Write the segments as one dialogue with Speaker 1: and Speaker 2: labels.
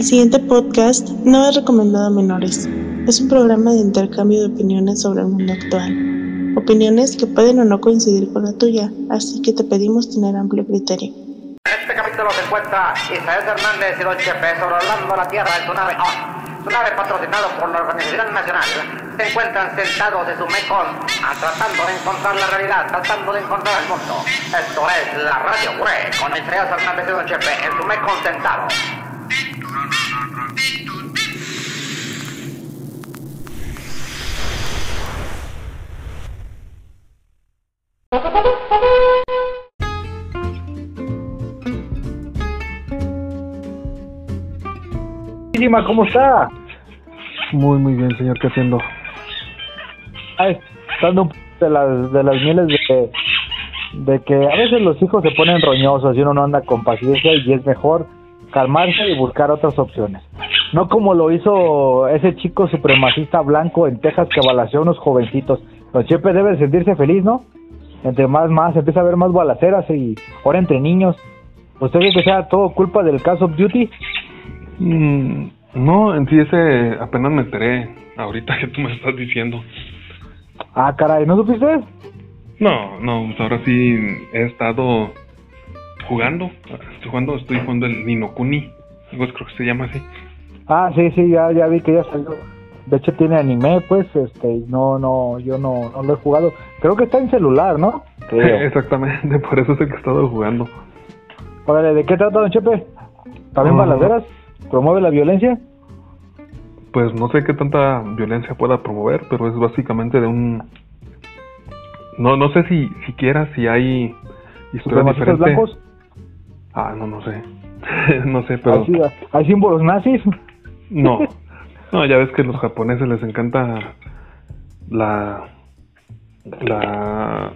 Speaker 1: El siguiente podcast no es recomendado a menores. Es un programa de intercambio de opiniones sobre el mundo actual. Opiniones que pueden o no coincidir con la tuya, así que te pedimos tener amplio criterio.
Speaker 2: En este capítulo se encuentra Isaías Hernández y Don Chepe sobrevolando la Tierra en su nave ON. Su nave patrocinado por la Organización Nacional. Se encuentran sentados en su Mekong, ah, tratando de encontrar la realidad, tratando de encontrar el mundo. Esto es la Radio Cure, con Isaías Hernández y Don Chepe en su Mekong sentados.
Speaker 3: ¿Cómo está?
Speaker 4: Muy, muy bien, señor. ¿Qué haciendo?
Speaker 3: Ay, dando un de las, de las mieles de, de que a veces los hijos se ponen roñosos y uno no anda con paciencia y es mejor calmarse y buscar otras opciones. No como lo hizo ese chico supremacista blanco en Texas que balaceó a unos jovencitos. Don Chepe debe sentirse feliz, ¿no? Entre más, más, empieza a haber más balaceras y ahora entre niños. ¿Usted cree que sea todo culpa del caso Beauty?
Speaker 4: Mm, no, en sí ese apenas me enteré ahorita que tú me estás diciendo.
Speaker 3: Ah, caray, ¿no supiste?
Speaker 4: No, no, pues ahora sí he estado jugando. Estoy jugando, estoy jugando el Ninokuni. Algo creo que se llama así.
Speaker 3: Ah, sí, sí, ya, ya vi que ya salió. De hecho tiene anime, pues, este, no, no, yo no, no lo he jugado. Creo que está en celular, ¿no? Creo.
Speaker 4: Exactamente, por eso es el que he estado jugando.
Speaker 3: Órale, ¿de qué trata, don Chepe? ¿También
Speaker 4: Ah.
Speaker 3: balaceras? ¿Promueve la violencia?
Speaker 4: Pues no sé qué tanta violencia pueda promover, pero es básicamente de un... No, no sé si siquiera si hay historias
Speaker 3: ¿Supremacistas
Speaker 4: diferentes.
Speaker 3: blancos?
Speaker 4: Ah, no, no sé. no sé, pero...
Speaker 3: ¿Hay, sí- ¿Hay símbolos nazis?
Speaker 4: No. No, ya ves que a los japoneses les encanta la... La...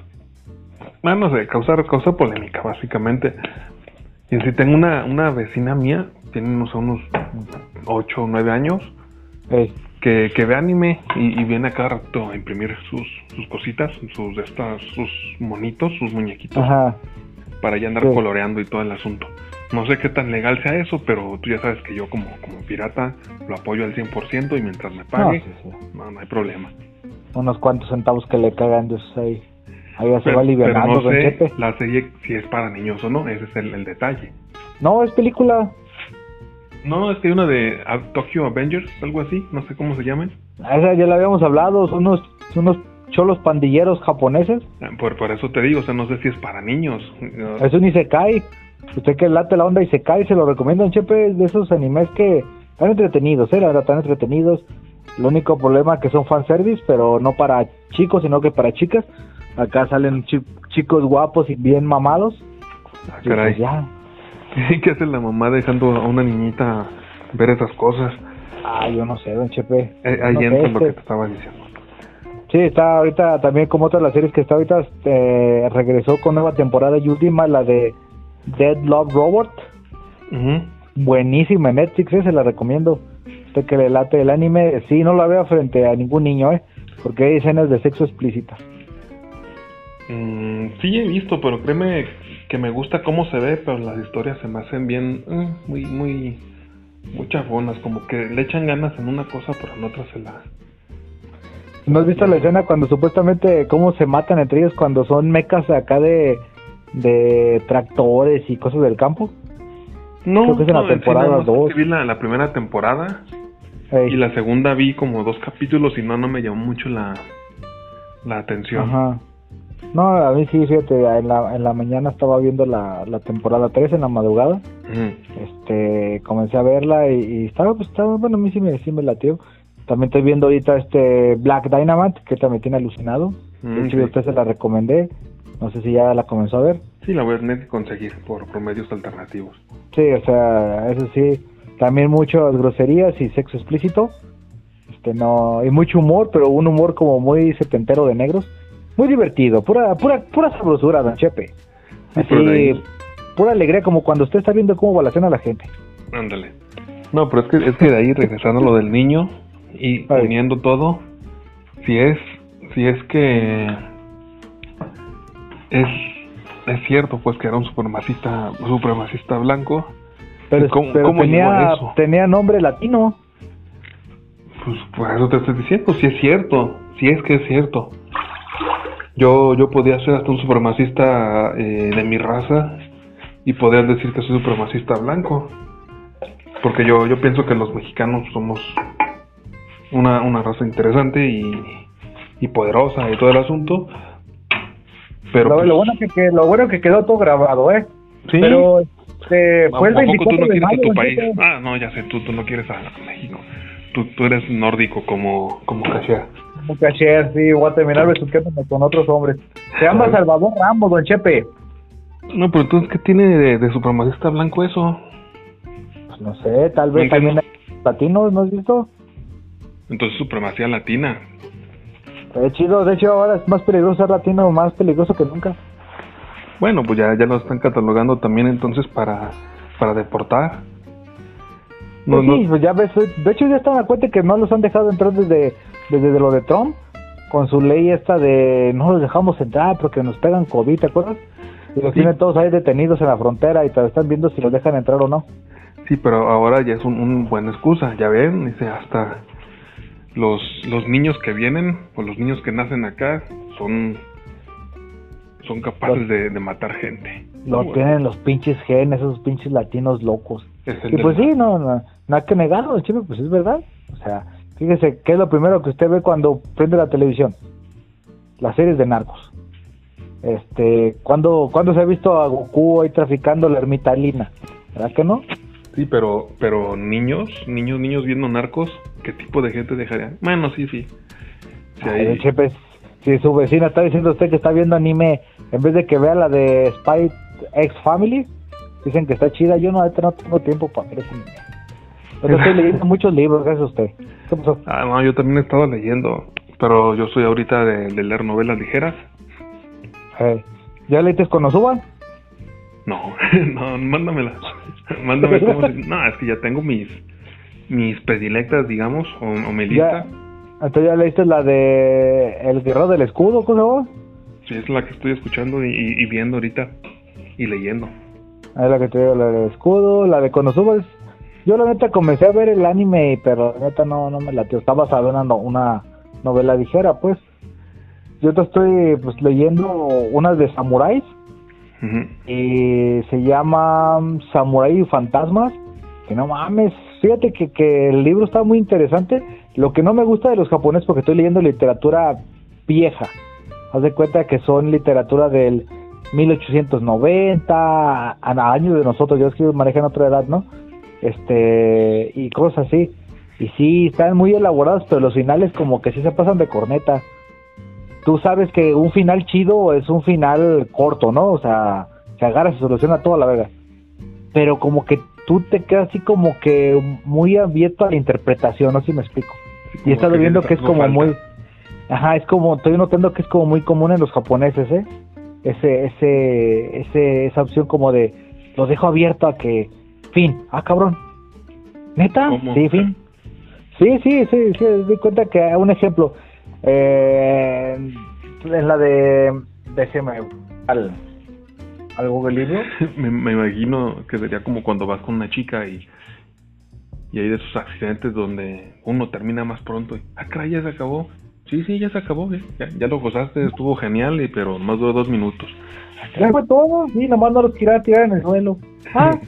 Speaker 4: Ah, no sé, causar, causar polémica, básicamente. Y si tengo una, una vecina mía, tiene unos, unos 8 o 9 años, que, que ve anime y, y viene a cada rato a imprimir sus, sus cositas, sus estas, sus monitos, sus muñequitos,
Speaker 3: Ajá.
Speaker 4: para ya andar
Speaker 3: Sí.
Speaker 4: coloreando y todo el asunto. No sé qué tan legal sea eso, pero tú ya sabes que yo como, como pirata lo apoyo al 100% y mientras me
Speaker 3: No,
Speaker 4: pague,
Speaker 3: sí, sí.
Speaker 4: no, no hay problema.
Speaker 3: Unos cuantos centavos que le cagan de esos ahí. Ahí ya se
Speaker 4: Pero,
Speaker 3: va aliviando,
Speaker 4: no sé la serie si es para niños o no, ese es el, el detalle.
Speaker 3: No, es película.
Speaker 4: No, es que hay una de ah, Tokyo Avengers, algo así, no sé cómo se llaman.
Speaker 3: Esa ya la habíamos hablado. Son unos, son unos cholos pandilleros japoneses.
Speaker 4: Ah, Por, por eso te digo, o sea, no sé si es para niños. No,
Speaker 3: Es un Isekai. Usted que late la onda Isekai, se lo recomiendo, don Chepe. Es de esos animes que están entretenidos, ¿eh? La verdad, están entretenidos. El único problema es que son fanservice, pero no para chicos, sino que para chicas. Acá salen chi- chicos guapos y bien mamados.
Speaker 4: Ah,
Speaker 3: Y
Speaker 4: caray.
Speaker 3: pues ya.
Speaker 4: ¿Qué hace la mamá dejando a una niñita ver esas cosas?
Speaker 3: Ah, yo no sé, don Chepe.
Speaker 4: Eh, ahí
Speaker 3: No
Speaker 4: lo que
Speaker 3: este-
Speaker 4: te estaba diciendo.
Speaker 3: Sí, está ahorita también como otras las series que está ahorita, eh, regresó con nueva temporada y última, la de Dead Love Robot.
Speaker 4: Ujú.
Speaker 3: Buenísima en Netflix, eh, se la recomiendo. Usted que le late el anime, sí, no la vea frente a ningún niño, eh, porque hay escenas de sexo explícitas.
Speaker 4: Mm, sí he visto, pero créeme que me gusta cómo se ve, pero las historias se me hacen bien, eh, muy, muy, muy chafonas, como que le echan ganas en una cosa, pero en otra se la...
Speaker 3: ¿No has visto la escena cuando supuestamente cómo se matan entre ellos cuando son mecas acá de, de tractores y cosas del campo?
Speaker 4: No,
Speaker 3: Creo que es en la
Speaker 4: no, sí
Speaker 3: temporada
Speaker 4: nada más
Speaker 3: dos.
Speaker 4: que Vi la, la primera temporada y la segunda vi como dos capítulos y no, no me llamó mucho la, la atención.
Speaker 3: Ajá. No, a mí sí, fíjate, en la, en la mañana estaba viendo la, la temporada 3 en la madrugada. Este, comencé a verla y, y estaba, pues estaba, bueno, a mí sí me, sí me latió. También estoy viendo ahorita este Black Dynamite, que también tiene alucinado.
Speaker 4: Mm,
Speaker 3: De hecho,
Speaker 4: sí.
Speaker 3: a usted se la recomendé. No sé si ya la comenzó a ver.
Speaker 4: Sí, la voy a tener que conseguir por, por medios alternativos.
Speaker 3: Sí, o sea, eso sí. También muchas groserías y sexo explícito. Este, no, y mucho humor, pero un humor como muy setentero de negros. Muy divertido, pura, pura, pura sabrosura, don Chepe.
Speaker 4: Sí,
Speaker 3: Así,
Speaker 4: ahí-
Speaker 3: pura alegría, como cuando usted está viendo cómo balacean a la gente.
Speaker 4: Ándale. No, pero es que, es que de ahí regresando lo del niño y uniendo todo, si es, si es que es, es cierto pues que era un supremacista, supremacista blanco,
Speaker 3: Pero,
Speaker 4: ¿Cómo-
Speaker 3: pero
Speaker 4: cómo
Speaker 3: tenía,
Speaker 4: eso?
Speaker 3: tenía nombre latino.
Speaker 4: Pues por eso te estoy diciendo, si es cierto, si es que es cierto. Yo, yo podía ser hasta un supremacista eh, de mi raza y podrías decir que soy supremacista blanco. Porque yo, yo pienso que los mexicanos somos una, una raza interesante y, y poderosa y todo el asunto. Pero
Speaker 3: lo,
Speaker 4: pues,
Speaker 3: lo bueno que, que lo bueno que quedó todo grabado, ¿eh?
Speaker 4: sí,
Speaker 3: Pero este,
Speaker 4: ¿a
Speaker 3: fue el
Speaker 4: a poco tú
Speaker 3: 24
Speaker 4: no
Speaker 3: de
Speaker 4: quieres a
Speaker 3: mayo,
Speaker 4: tu país? Ah, no, ya sé, tú, tú no quieres a México. Tú, tú eres nórdico como, como Cashier.
Speaker 3: Como cashier, sí, voy a terminar besuqueándome con otros hombres. Se llama. Salvador Ramos, don Chepe.
Speaker 4: No, pero entonces, ¿qué tiene de, de supremacista blanco eso?
Speaker 3: Pues no sé, tal vez
Speaker 4: ¿En qué
Speaker 3: también
Speaker 4: no?
Speaker 3: hay latinos, ¿no has visto?
Speaker 4: Entonces, supremacía latina.
Speaker 3: Es chido, de hecho ahora es más peligroso ser latino, más peligroso que nunca.
Speaker 4: Bueno, pues ya, ya lo están catalogando también entonces para, para deportar. No,
Speaker 3: Pues
Speaker 4: no,
Speaker 3: sí, pues ya ves, de hecho ya están a cuenta que no los han dejado entrar desde, desde lo de Trump, con su ley esta de no los dejamos entrar porque nos pegan COVID, ¿te acuerdas? Y los
Speaker 4: Sí.
Speaker 3: tienen todos ahí detenidos en la frontera y te están viendo si los dejan entrar o no.
Speaker 4: sí, pero ahora ya es un, un buena excusa, ya ven, dice, hasta los, los niños que vienen o los niños que nacen acá son, son capaces de, de matar gente.
Speaker 3: Lo
Speaker 4: Bueno,
Speaker 3: tienen los pinches genes, esos pinches latinos locos. Y pues sí, no, no, no hay que negarlo, chico, pues es verdad. O sea, fíjese, ¿qué es lo primero que usted ve cuando prende la televisión? Las series de narcos. Este, ¿cuándo, ¿cuándo se ha visto a Goku ahí traficando la ermitalina? ¿Verdad que no?
Speaker 4: Sí, pero, pero niños, niños, niños viendo narcos, ¿qué tipo de gente dejarían? Bueno, sí, sí. Sí,
Speaker 3: Ay,
Speaker 4: hay-
Speaker 3: Chepe, si su vecina está diciendo usted que está viendo anime, en vez de que vea la de Spy X Family, dicen que está chida. Yo no, no tengo tiempo para ver ese anime. Pero estoy leyendo muchos libros, gracias a usted. ¿Qué pasó?
Speaker 4: Ah, no, yo también he estado leyendo, pero yo soy ahorita de, de leer novelas ligeras.
Speaker 3: Eh, ¿Ya leíste con Osuba?
Speaker 4: No, no, mándamela. Mándame cómo se... No, es que ya tengo mis mis predilectas, digamos, o, o mi lista.
Speaker 3: Entonces ya leíste la de El Guerrero del Escudo, ¿cómo?
Speaker 4: Sí, es la que estoy escuchando y, y- y viendo ahorita y leyendo.
Speaker 3: Es la que te digo, la del Escudo, la de Konosuba. Yo la neta comencé a ver el anime, pero la neta no, no me latió. Está basado en una novela ligera, pues. Yo te estoy pues leyendo unas de samuráis
Speaker 4: Ujú.
Speaker 3: y se llama Samurai y Fantasmas. Que no mames, fíjate que, que el libro está muy interesante. Lo que no me gusta de los japoneses, porque estoy leyendo literatura vieja. Haz de cuenta que son literatura del 1890, a, a años de nosotros. Yo es que manejan otra edad, ¿no? Este, y cosas así. Y sí, están muy elaborados, pero los finales como que sí se pasan de corneta tú sabes que un final chido es un final corto, ¿no? O sea, se agarra, se soluciona toda la verga. Pero como que tú te quedas así como que muy abierto a la interpretación, no sé si me explico. Y he estado viendo que es como
Speaker 4: falta.
Speaker 3: muy... Ajá, es como, estoy notando que es como muy común en los japoneses, ¿eh? Ese, ese, ese, esa opción como de, lo dejo abierto a que, fin, ah, cabrón. ¿Neta?
Speaker 4: ¿Cómo?
Speaker 3: Sí, fin. Sí, sí, sí, sí, di cuenta que, un ejemplo, eh, en la de, déjeme, al, al Google Libro,
Speaker 4: me, me imagino que sería como cuando vas con una chica y, y hay de esos accidentes donde uno termina más pronto y, ah, caray, ya se acabó. Sí, sí, ya se acabó, eh. ya, ya lo gozaste, estuvo genial, y- pero más duró dos minutos.
Speaker 3: ya fue todo, sí, nomás no los quería tirar en el suelo. Ah,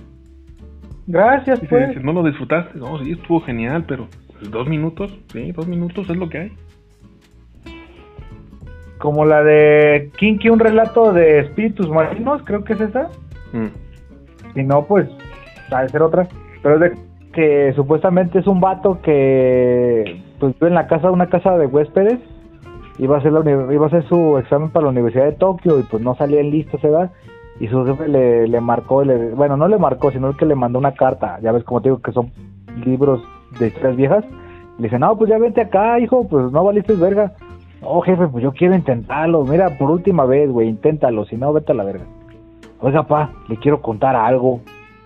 Speaker 3: gracias, pues.
Speaker 4: dice, no lo disfrutaste, no, sí, estuvo genial, pero pues, dos minutos, sí, dos minutos es lo que hay.
Speaker 3: Como la de Kinky, un relato de espíritus marinos, creo que es esa.
Speaker 4: Mm.
Speaker 3: Si no, pues, ha de ser otra. Pero es de que supuestamente es un vato que pues vive en la casa, una casa de huéspedes. Iba a hacer, la iba a hacer su examen para la Universidad de Tokio y pues no salía en lista esa edad. Y su jefe le, le marcó, le, bueno, no le marcó, sino que le mandó una carta. Ya ves, como te digo, que son libros de historias viejas. Le dice, no, pues ya vente acá, hijo, pues no valiste verga. No, jefe, pues yo quiero intentarlo. Mira, por última vez, güey, inténtalo, si no, vete a la verga. Oiga, pa, le quiero contar algo.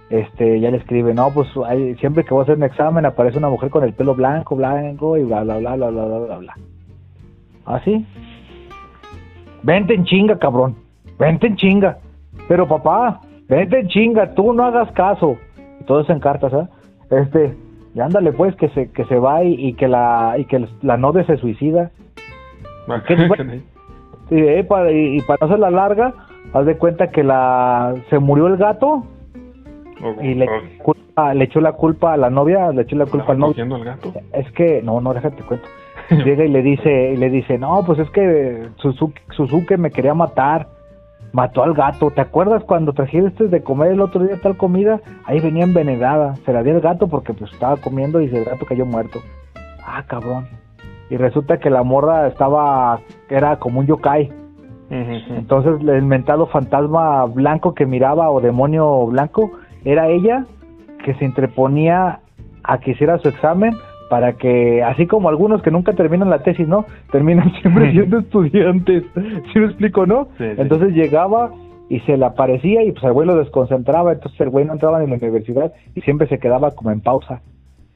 Speaker 3: Este, ya le escribe, no, pues hay- siempre que voy a hacer un examen aparece una mujer con el pelo blanco, blanco y bla, bla, bla, bla, bla, bla, bla, bla. ¿Así? Vente en chinga, cabrón. Vente en chinga. Pero papá, vente en chinga, tú no hagas caso. todo eso en cartas, ¿ah? Este, y ándale pues que se que se va y, y que la y que la novia se suicida.
Speaker 4: Ah,
Speaker 3: eh, para, y, y para no hacer la larga, haz de cuenta que la se murió el gato
Speaker 4: O-
Speaker 3: y le,
Speaker 4: o-
Speaker 3: culpa- le echó la culpa a la novia, le echó la culpa
Speaker 4: ¿Estaba
Speaker 3: al novio.
Speaker 4: gato?
Speaker 3: Es que, no, no, déjate cuento. Llega y le dice, y le dice, no, pues es que Suzuki, Suzuki me quería matar, mató al gato. ¿Te acuerdas cuando trajiste de comer el otro día tal comida? Ahí venía envenenada. Se la dio el gato porque pues estaba comiendo y el gato cayó muerto. Ah, cabrón. Y resulta que la morra estaba, era como un yokai. Entonces el mentado fantasma blanco que miraba o demonio blanco era ella que se entreponía a que hiciera su examen para que, así como algunos que nunca terminan la tesis, ¿no? Terminan siempre siendo estudiantes. ¿Sí me explico, no?
Speaker 4: Sí, sí.
Speaker 3: Entonces llegaba y se le aparecía y pues el güey lo desconcentraba, entonces el güey no entraba en la universidad y siempre se quedaba como en pausa.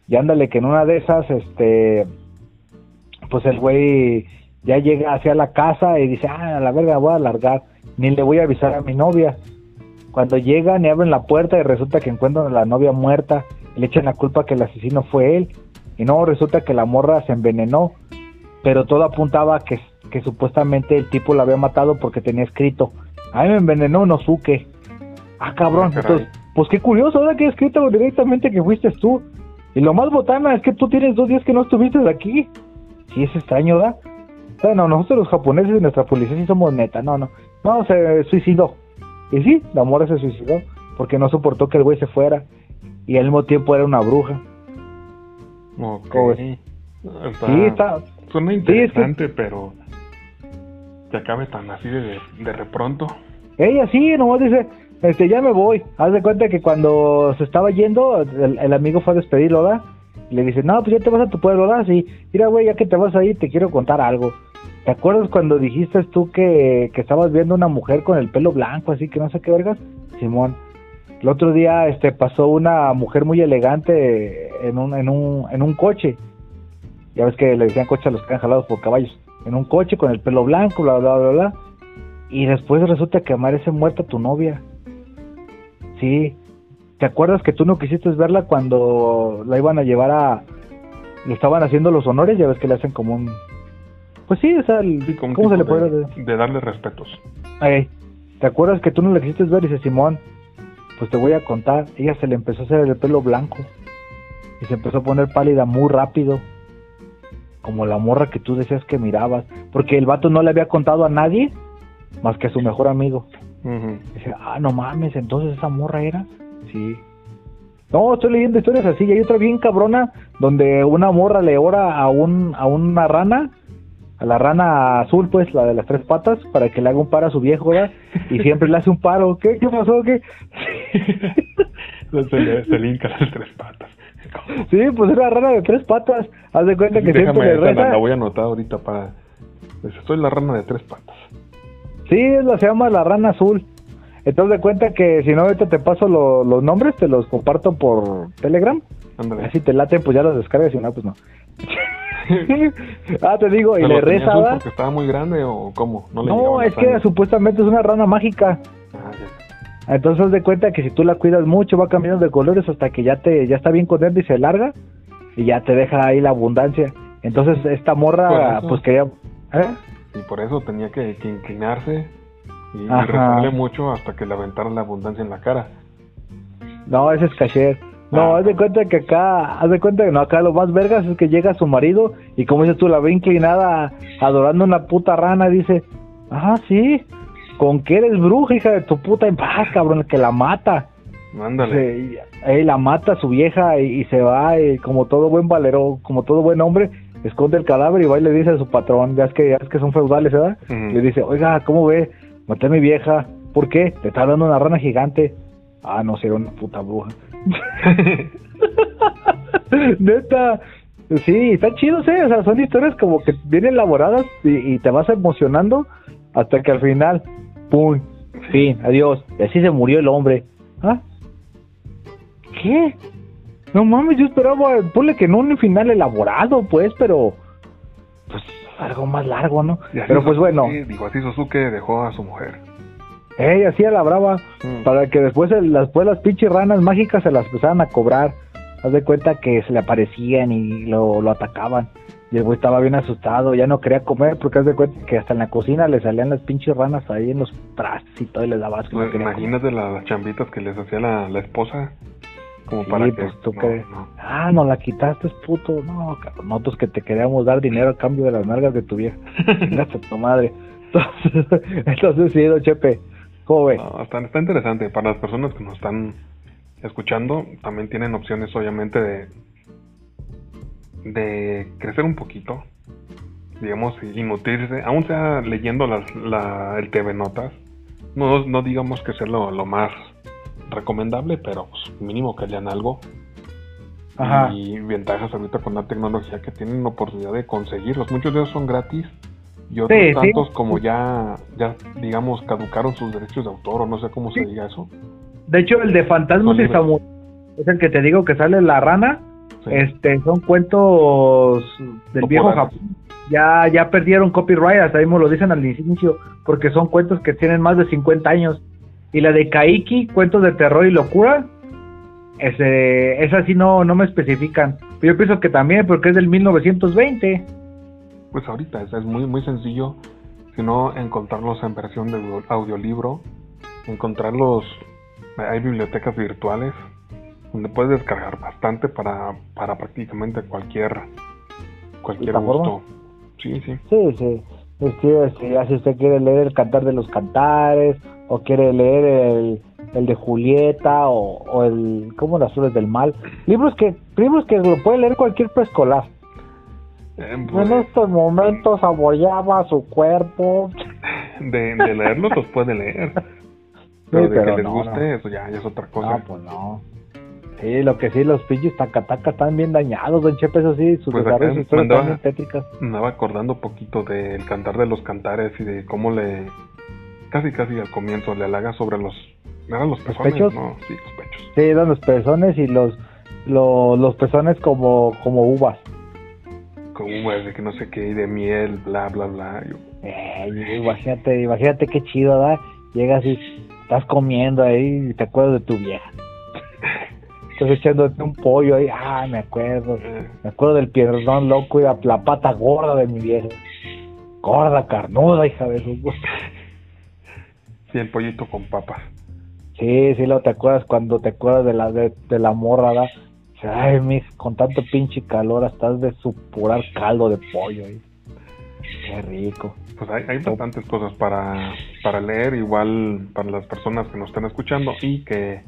Speaker 3: Y ándale que en una de esas, este, pues el güey ya llega hacia la casa y dice, ah, a la verga, voy a alargar, ni le voy a avisar a mi novia. Cuando llegan y abren la puerta y resulta que encuentran a la novia muerta, y le echan la culpa que el asesino fue él, y no, resulta que la morra se envenenó, pero todo apuntaba que, que supuestamente el tipo la había matado porque tenía escrito, a mí me envenenó Nosuke. Ah, cabrón,
Speaker 4: Ah, caray.
Speaker 3: entonces, pues qué curioso, ahora que he escrito directamente que fuiste tú. Y lo más botana es que tú tienes dos días que no estuviste aquí. Sí, es extraño, ¿verdad? Bueno, nosotros los japoneses y nuestra policía sí somos neta, no, no. No, se suicidó. Y sí, la morra se suicidó porque no soportó que el güey se fuera. Y al mismo tiempo era una bruja.
Speaker 4: Ok.
Speaker 3: Sí, está...
Speaker 4: Suena
Speaker 3: Sí, es que-
Speaker 4: interesante, pero que acabe tan así de, de repronto.
Speaker 3: Ella sí, nomás dice, este, ya me voy. Haz de cuenta que cuando se estaba yendo, el, el amigo fue a despedirlo, ¿verdad? Le dice, no, pues ya te vas a tu pueblo, ¿verdad? Sí, mira, güey, ya que te vas ahí, te quiero contar algo. ¿Te acuerdas cuando dijiste tú que, que estabas viendo una mujer con el pelo blanco, así que no sé qué vergas? Simón. El otro día este, pasó una mujer muy elegante en un, en un, en un coche. Ya ves que le decían coche a los que eran jalados por caballos. En un coche con el pelo blanco, bla, bla, bla, bla. Y después resulta que amanece muerta tu novia. Sí. ¿Te acuerdas que tú no quisiste verla cuando la iban a llevar a... Le estaban haciendo los honores, ya ves que le hacen como un... Pues sí, o sea, el-
Speaker 4: Sí, como
Speaker 3: ¿cómo se le puede
Speaker 4: de, de darle respetos.
Speaker 3: Ey, ¿Te acuerdas que tú no la quisiste ver? Y dice Simón, pues te voy a contar. Ella se le empezó a hacer el pelo blanco. Y se empezó a poner pálida muy rápido. Como la morra que tú decías que mirabas. Porque el vato no le había contado a nadie más que a su mejor amigo. Dice, ah, no mames, entonces esa morra era. Sí. No, estoy leyendo historias así. Y hay otra bien cabrona donde una morra le ora a, un, a una rana, a la rana azul, pues, la de las tres patas, para que le haga un paro a su viejo, ¿verdad? Y siempre le hace un paro. ¿Qué? ¿Qué pasó? ¿Qué?
Speaker 4: se, le, se le hinca las tres patas.
Speaker 3: Sí, pues era rana de tres patas. Haz de cuenta que
Speaker 4: Déjame,
Speaker 3: siempre le
Speaker 4: esa la,
Speaker 3: reza.
Speaker 4: la voy a anotar ahorita para... Pues, Soy la rana de tres patas.
Speaker 3: Sí, es la se llama la rana azul. Entonces de cuenta que si no ahorita te paso lo- los nombres, te los comparto por Telegram.
Speaker 4: Ándale.
Speaker 3: Así te laten, pues ya los descargas y si no, pues no. ah, te digo, y
Speaker 4: ¿Se
Speaker 3: le
Speaker 4: lo tenía
Speaker 3: reza,
Speaker 4: azul
Speaker 3: ¿verdad?
Speaker 4: porque estaba muy grande o cómo? No, le
Speaker 3: No,
Speaker 4: llegaban
Speaker 3: es que supuestamente es una rana mágica.
Speaker 4: Ah, ya.
Speaker 3: Entonces haz de cuenta que si tú la cuidas mucho, va cambiando de colores hasta que ya te ya está bien contenta y se larga y ya te deja ahí la abundancia. Entonces esta morra, pues quería... ¿eh?
Speaker 4: Y por eso tenía que, que inclinarse y, rezarle mucho hasta que le aventaran la abundancia en la cara.
Speaker 3: No, ese es caché. No,
Speaker 4: Ah.
Speaker 3: haz de cuenta que acá, haz de cuenta que no, acá lo más vergas es que llega su marido y como dices tú, la ve inclinada adorando una puta rana dice, ah, sí, ¿con qué eres bruja, hija de tu puta? En paz, cabrón, que la mata.
Speaker 4: Mándale.
Speaker 3: Se- ahí la mata a su vieja y, y se va y como todo buen valero, como todo buen hombre, esconde el cadáver y va y le dice a su patrón, ya es que, ya es que son feudales, ¿verdad?
Speaker 4: Ujú.
Speaker 3: Le dice, oiga, ¿cómo ve? Maté a mi vieja. ¿Por qué? Te está dando una rana gigante. Ah, no, si era una puta bruja. Neta. Sí, están chidos, ¿eh? O sea, son historias como que bien elaboradas y, y te vas emocionando hasta que al final, ¡pum! Fin, adiós. Y así se murió el hombre. ¿Ah? ¿Qué? No mames, yo esperaba, ponle que no un final elaborado, pues, pero... Pues algo más largo, ¿no? Pero pues bueno.
Speaker 4: Digo, así Suzuki dejó a su mujer.
Speaker 3: Ey, así a la brava,
Speaker 4: Mm.
Speaker 3: para que después, el- después las pinches ranas mágicas se las empezaran a cobrar. Haz de cuenta que se le aparecían y lo, lo atacaban. Y el güey estaba bien asustado, ya no quería comer porque haz de cuenta que hasta en la cocina le salían las pinches ranas ahí en los trastes y todo y le daba asco. no
Speaker 4: Pues,
Speaker 3: comer.
Speaker 4: imagínate la- las chambitas que les hacía la, la esposa. Como
Speaker 3: Sí,
Speaker 4: para que.
Speaker 3: pues tú
Speaker 4: no,
Speaker 3: crees.
Speaker 4: no.
Speaker 3: Ah, no la quitaste, puto. No, cabrón, nosotros que te queríamos dar dinero a cambio de las nalgas de tu vieja. Chingaste tu madre. Entonces, entonces sí, Chepe. ¿Cómo ve?
Speaker 4: No, está, está interesante. Para las personas que nos están escuchando, también tienen opciones, obviamente, de, de crecer un poquito, digamos, y nutrirse, aún sea leyendo las, la, el TV Notas. No, no digamos que sea lo, lo más recomendable, pero pues, mínimo que lean algo.
Speaker 3: Ajá.
Speaker 4: Y ventajas ahorita con la tecnología que tienen la oportunidad de conseguirlos. Muchos de ellos son gratis y otros
Speaker 3: Sí, sí.
Speaker 4: tantos como ya, ya, digamos, caducaron sus derechos de autor o no sé cómo se diga eso.
Speaker 3: De hecho, el de Fantasmas y. Samurai es el que te digo que sale la rana. Este, son cuentos del viejo. Japón. Ya, ya perdieron copyright, hasta mismo lo dicen al inicio, porque son cuentos que tienen más de 50 años. Y la de Kaiki, cuentos de terror y locura, ese, esa sí no, no me especifican. Pero yo pienso que también, porque es del 1920.
Speaker 4: Pues ahorita es, es muy muy sencillo, sino encontrarlos en versión de audio- audiolibro, encontrarlos, hay bibliotecas virtuales donde puedes descargar bastante para, para prácticamente cualquier cualquier gusto. Sí, sí.
Speaker 3: Sí, sí. Este, ya si usted quiere leer el Cantar de los Cantares, o quiere leer el, el de Julieta, o, o el, ¿cómo las flores del mal? Libros que, libros que lo puede leer cualquier preescolar.
Speaker 4: Eh, pues,
Speaker 3: En estos momentos saboreaba su cuerpo.
Speaker 4: de, de leerlos los puede leer. Pero de
Speaker 3: pero
Speaker 4: que les
Speaker 3: no,
Speaker 4: guste,
Speaker 3: no.
Speaker 4: eso ya, ya es otra cosa.
Speaker 3: No, pues no. Sí, lo que sí, los pinches tacatacas están bien dañados, don Chepe, eso sí, sus
Speaker 4: Pues
Speaker 3: desarrollos historias están
Speaker 4: mandaba-
Speaker 3: bien tétricas.
Speaker 4: Me andaba acordando un poquito del cantar de los cantares y de cómo le casi casi al comienzo le halaga sobre los eran los pezones,
Speaker 3: pechos?
Speaker 4: no, sí, los pechos.
Speaker 3: Sí, eran los pezones y los, los, los pezones como, como uvas.
Speaker 4: Con uvas de que no sé qué y de miel, bla bla bla. Yo,
Speaker 3: Eh, imagínate, imagínate qué chido, ¿verdad? Llegas y estás comiendo ahí y te acuerdas de tu vieja. Estás echándote un pollo ahí, ah, me acuerdo.
Speaker 4: eh,
Speaker 3: Me acuerdo del pierdón loco y la, la pata gorda de mi vieja. Gorda, carnuda, hija de su...
Speaker 4: sí, el pollito con papas.
Speaker 3: Sí, sí, lo te acuerdas cuando te acuerdas de la de, de la morra, Ay, mi, con tanto pinche calor estás de supurar caldo de pollo ahí. Qué rico.
Speaker 4: Pues hay, hay bastantes cosas para, para leer, igual para las personas que nos están escuchando y que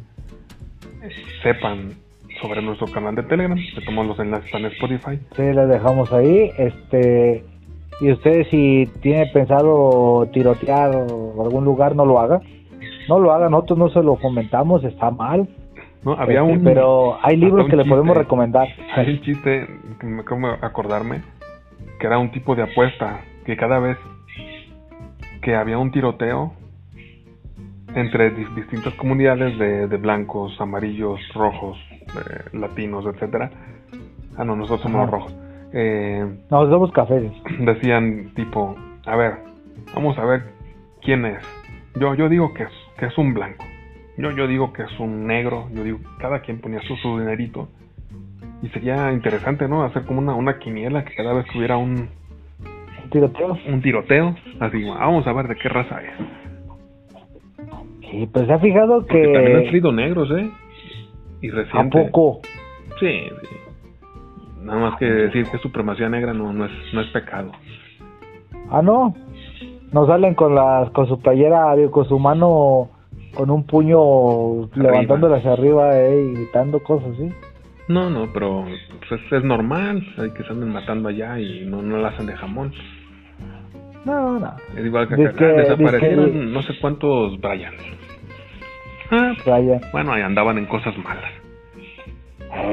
Speaker 4: sepan sobre nuestro canal de Telegram, que toman los enlaces en Spotify.
Speaker 3: Sí, les dejamos ahí. Este, y ustedes si tienen pensado tirotear o algún lugar, no lo haga. No lo haga, nosotros no se lo fomentamos, está mal.
Speaker 4: ¿no? Había
Speaker 3: Este,
Speaker 4: un,
Speaker 3: pero hay libros que le podemos recomendar.
Speaker 4: Hay un chiste que me acabo de acordarme que era un tipo de apuesta que cada vez que había un tiroteo entre di- distintas comunidades de, de blancos, amarillos, rojos, eh, latinos, etcétera. Ah, no, nosotros somos
Speaker 3: Ajá.
Speaker 4: los rojos. Eh,
Speaker 3: Nos somos cafés.
Speaker 4: decían tipo, a ver, vamos a ver quién es. Yo, yo digo que es, que es un blanco. Yo, yo digo que es un negro. Yo digo, cada quien ponía su, su dinerito. Y sería interesante, ¿no? Hacer como una, una quiniela que cada vez que hubiera un,
Speaker 3: Tiroteo.
Speaker 4: un tiroteo, así, vamos a ver de qué raza es.
Speaker 3: Sí, pues se ha fijado
Speaker 4: Porque también han
Speaker 3: que...
Speaker 4: salido negros, ¿eh? Y
Speaker 3: ¿A
Speaker 4: reciente.
Speaker 3: poco?
Speaker 4: Sí, sí. Nada más que decir que supremacía negra no, no, es, no es pecado.
Speaker 3: Ah, no. No salen con las con su playera, con su mano con un puño levantándola hacia arriba eh, y gritando cosas así.
Speaker 4: No, no, pero pues, es, es normal. Hay que se anden matando allá y no, no la hacen de jamón.
Speaker 3: No, no.
Speaker 4: Es igual que acá. desaparecieron no sé cuántos Brian. Ah,
Speaker 3: Vaya.
Speaker 4: bueno, ahí andaban en cosas malas.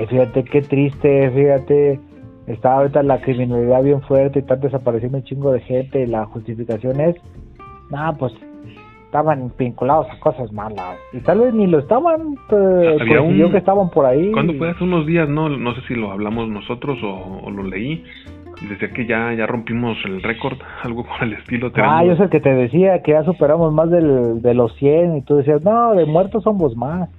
Speaker 3: Fíjate qué triste, fíjate. Está ahorita la criminalidad bien fuerte y están desapareciendo un chingo de gente y la justificación es, nah, pues estaban vinculados a cosas malas. Y tal vez ni lo estaban, eh,
Speaker 4: Había un-
Speaker 3: que estaban por ahí.
Speaker 4: ¿Cuándo fue? Hace unos días, no, no sé si lo hablamos nosotros o, o lo leí. Y decía que ya, ya rompimos el récord, algo con el estilo.
Speaker 3: Ah,
Speaker 4: tenemos-
Speaker 3: yo sé que te decía que ya superamos más del, de los 100 y tú decías, no, de muertos somos más.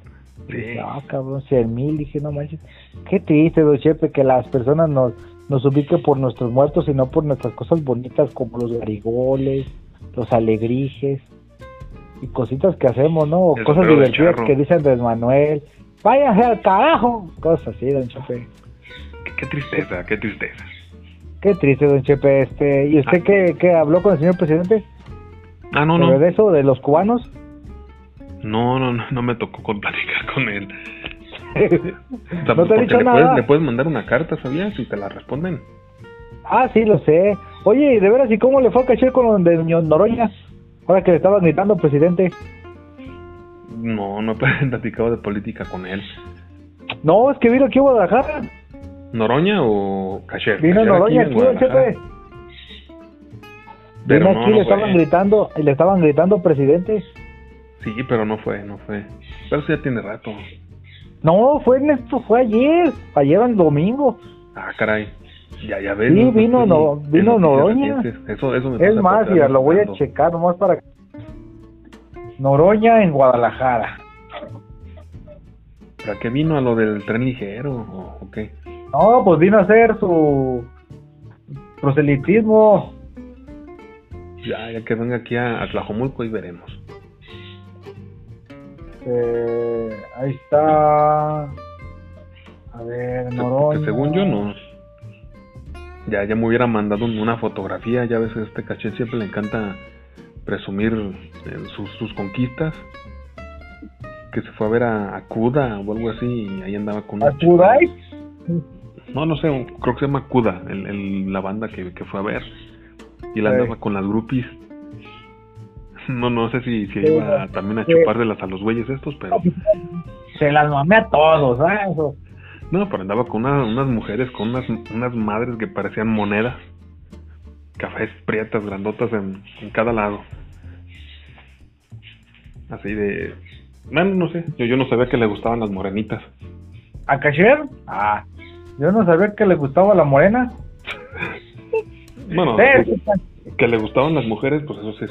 Speaker 3: Dije, ah, cabrón, 100 mil. Dije, no manches. Qué triste, don Chepe, que las personas nos, nos ubiquen por nuestros muertos y no por nuestras cosas bonitas como los garigoles, los alegrijes y cositas que hacemos, ¿no? O cosas divertidas que dicen de Manuel. Váyanse al carajo. Cosas así, don Chepe.
Speaker 4: Qué, qué tristeza, qué tristeza.
Speaker 3: Qué triste, don Chepe. Este, ¿Y usted
Speaker 4: Ah.
Speaker 3: qué, qué habló con el señor presidente?
Speaker 4: Ah, no,
Speaker 3: ¿Sobre
Speaker 4: no.
Speaker 3: eso de los cubanos?
Speaker 4: No, no, no, no me tocó con platicar con él. O sea,
Speaker 3: ¿No te ha
Speaker 4: porque
Speaker 3: dicho
Speaker 4: le
Speaker 3: nada?
Speaker 4: puedes, le puedes mandar una carta, ¿sabías? Y te la responden.
Speaker 3: Ah, sí, lo sé. Oye, ¿y de veras, ¿y cómo le fue a Caché con de Noroña? Ahora que le estaba gritando, presidente.
Speaker 4: No, no he platicado de política con él.
Speaker 3: No, es que vino aquí a Guadalajara.
Speaker 4: ¿Noroña o Cacher?
Speaker 3: Vino
Speaker 4: Cacher
Speaker 3: Noroña aquí. Chepe.
Speaker 4: Pero
Speaker 3: Vino
Speaker 4: no,
Speaker 3: aquí,
Speaker 4: no
Speaker 3: le estaban gritando, le estaban gritando presidente.
Speaker 4: Sí, pero no fue, no fue. Pero eso ya tiene rato.
Speaker 3: No, fue en esto, fue ayer. Ayer el domingo.
Speaker 4: Ah, caray. Ya, ya ves.
Speaker 3: Sí,
Speaker 4: no-
Speaker 3: vino no- vino Noroña.
Speaker 4: recientes. Eso, eso me
Speaker 3: Es más,
Speaker 4: estar
Speaker 3: lo voy a checar nomás para... Noroña en Guadalajara.
Speaker 4: ¿Para qué vino a lo del tren ligero o, o qué?
Speaker 3: No, pues vino a hacer su proselitismo.
Speaker 4: Ya, ya que venga aquí a, a Tlajomulco y veremos.
Speaker 3: Eh, ahí está. A ver,
Speaker 4: Que-
Speaker 3: Noroña.
Speaker 4: Que según yo no. Ya, ya me hubiera mandado un- una fotografía. Ya ves que a este caché siempre le encanta presumir eh, sus, sus conquistas. Que se fue a ver a, a Kuda o algo así y ahí andaba con
Speaker 3: ¿A Kudai?
Speaker 4: No, no sé, creo que se llama Kuda, el, el- la banda que, que fue a ver. Y
Speaker 3: Sí.
Speaker 4: andaba con las groupies. No, no sé si, si iba también a chupárselas a los güeyes estos, pero...
Speaker 3: Se las mamé a todos. Eso.
Speaker 4: No, pero andaba con una- unas mujeres, con unas, unas madres que parecían monedas. Cafés prietas, grandotas en, en cada lado. Así de... Bueno, no sé, yo, yo no sabía que le gustaban las morenitas.
Speaker 3: ¿A Cacher? Ah, yo no sabía que le gustaba la morena.
Speaker 4: Bueno,
Speaker 3: Eh,
Speaker 4: que le gustaban las mujeres, pues eso sí es,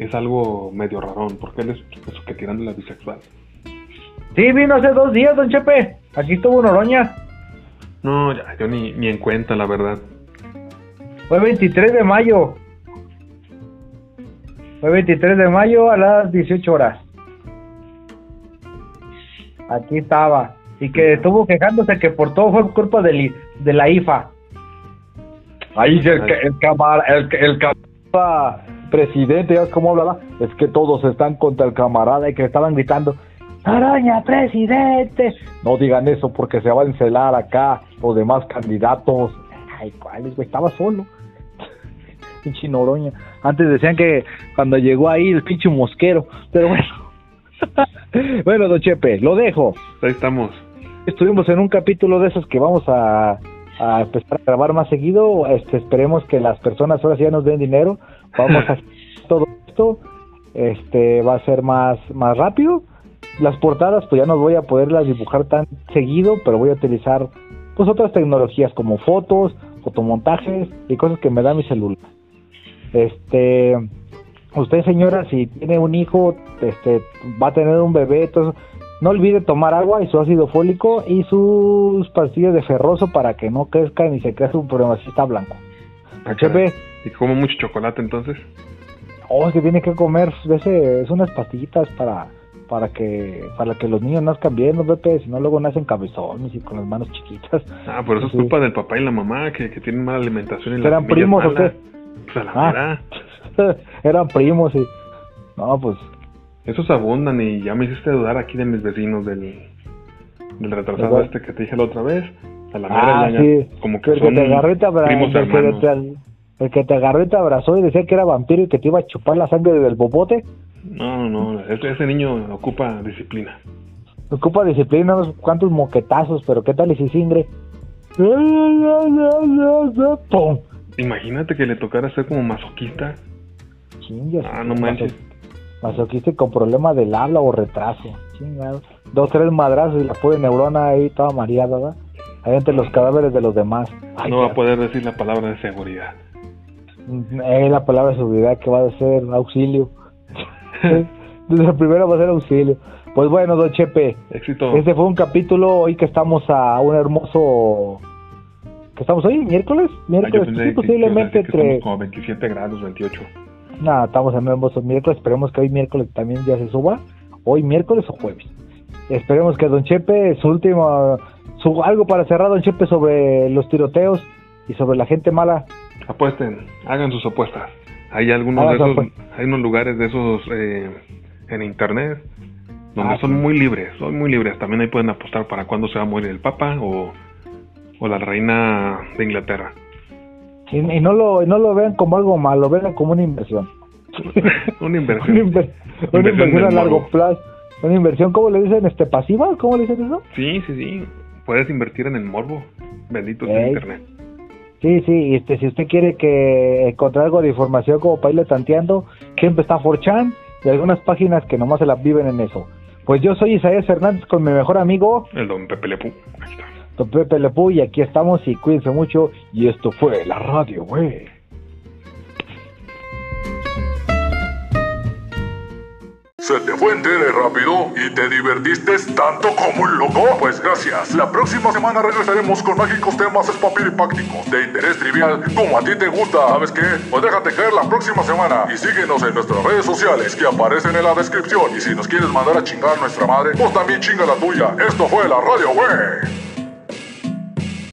Speaker 4: es algo medio rarón, porque él es eso que tirando la bisexual.
Speaker 3: Sí, vino hace dos días, don Chepe. Aquí estuvo Noroña.
Speaker 4: No, ya, yo ni, ni en cuenta, la verdad.
Speaker 3: Fue 23 de mayo. Fue 23 de mayo a las 18 horas. Aquí estaba. Y que estuvo quejándose que por todo fue culpa del de la IFA. Ahí el, el, el, el camarada presidente, ¿ya cómo hablaba? Es que todos están contra el camarada y que estaban gritando, ¡Araña, presidente! No digan eso porque se va a encelar acá los demás candidatos. Ay, ¿cuáles, güey? Estaba solo. Pinche Noroña. Antes decían que cuando llegó ahí el pinche mosquero. Pero bueno. bueno, don Chepe, lo dejo.
Speaker 4: Ahí estamos.
Speaker 3: Estuvimos en un capítulo de esos que vamos a, a empezar a grabar más seguido. Este, esperemos que las personas ahora sí ya nos den dinero. Vamos a hacer todo esto. Este va a ser más, más rápido. Las portadas, pues ya no voy a poderlas dibujar tan seguido, pero voy a utilizar pues otras tecnologías como fotos, fotomontajes y cosas que me da mi celular. Este, usted señora, si tiene un hijo, este, va a tener un bebé, entonces no olvide tomar agua y su ácido fólico y sus pastillas de ferroso para que no crezca ni se crezca un supremacista blanco.
Speaker 4: Ah,
Speaker 3: Chepe,
Speaker 4: ¿Y como mucho chocolate entonces?
Speaker 3: oh, es que tiene que comer, ese, es unas pastillitas para para que para que los niños nazcan bien, no Pepe, si no luego nacen cabezones y con las manos chiquitas.
Speaker 4: Ah, pero eso es culpa del papá y la mamá que, que tienen mala alimentación y la
Speaker 3: ¿Eran primos o
Speaker 4: mala.
Speaker 3: qué?
Speaker 4: Pues a la
Speaker 3: Ah. Eran primos y no, pues
Speaker 4: Esos abundan y ya me hiciste dudar aquí de mis vecinos del, del retrasado este que te dije la otra vez. A la
Speaker 3: Ah,
Speaker 4: mera
Speaker 3: sí.
Speaker 4: ya como que
Speaker 3: el que
Speaker 4: son
Speaker 3: te agarró y te abra-
Speaker 4: primos
Speaker 3: el que te- el que te agarró y te abrazó y decía que era vampiro y que te iba a chupar la sangre del bobote.
Speaker 4: No, no, no, ese, ese niño ocupa disciplina.
Speaker 3: Ocupa disciplina, unos cuantos moquetazos, pero ¿qué tal y si singre? ¡Pum!
Speaker 4: Imagínate que le tocara ser como masoquista. Ah, no manches.
Speaker 3: Masoquista con problema del habla o retraso. Chingado. Dos, tres madrazos y la pobre neurona ahí toda mareada, ¿verdad? ahí entre los cadáveres de los demás. Ay,
Speaker 4: no va a poder decir la palabra de seguridad.
Speaker 3: Eh, la palabra de seguridad que va a ser auxilio. Desde la primera va a ser auxilio. Pues bueno, don Chepe,
Speaker 4: Éxito.
Speaker 3: este fue un capítulo hoy que estamos a un hermoso... ¿Que estamos hoy? ¿Miércoles? Miércoles,
Speaker 4: pensé
Speaker 3: sí, posiblemente entre...
Speaker 4: como 27 grados, 28.
Speaker 3: Nada, estamos en hermoso miércoles. Esperemos que hoy miércoles también ya se suba. Hoy miércoles o jueves. Esperemos que Don Chepe, su último, su, algo para cerrar, Don Chepe, sobre los tiroteos y sobre la gente mala.
Speaker 4: Apuesten, hagan sus apuestas. Hay algunos de esos, hay unos lugares de esos eh, en internet donde
Speaker 3: Ah,
Speaker 4: son
Speaker 3: sí.
Speaker 4: muy libres, son muy libres. También ahí pueden apostar para cuándo se va a morir el Papa o, o la reina de Inglaterra.
Speaker 3: Y, y no lo no lo vean como algo malo, vean como una inversión.
Speaker 4: Una inversión.
Speaker 3: una, inver- una
Speaker 4: Inversión
Speaker 3: inversión a largo
Speaker 4: morbo.
Speaker 3: plazo. Una inversión, ¿cómo le dicen? este ¿Pasiva? ¿Cómo le dicen eso?
Speaker 4: Sí, sí, sí. Puedes invertir en el morbo. Bendito sea internet.
Speaker 3: Sí, sí, y este, si usted quiere que encontrar algo de información como para irle tanteando, siempre está 4chan y algunas páginas que nomás se las viven en eso. Pues yo soy Isaías Hernández con mi mejor amigo,
Speaker 4: El don Pepe Lepú. Ahí está.
Speaker 3: Don Pepe Lepú, y aquí estamos y cuídense mucho. Y esto fue la radio, güey.
Speaker 5: ¿Se te fue en tele rápido y te divertiste tanto como un loco? Pues gracias. La próxima semana regresaremos con mágicos temas espapiripácticos de interés trivial como a ti te gusta. ¿Sabes qué? Pues déjate caer la próxima semana y síguenos en nuestras redes sociales que aparecen en la descripción. Y si nos quieres mandar a chingar a nuestra madre, pues también chinga la tuya. Esto fue la radio, güey.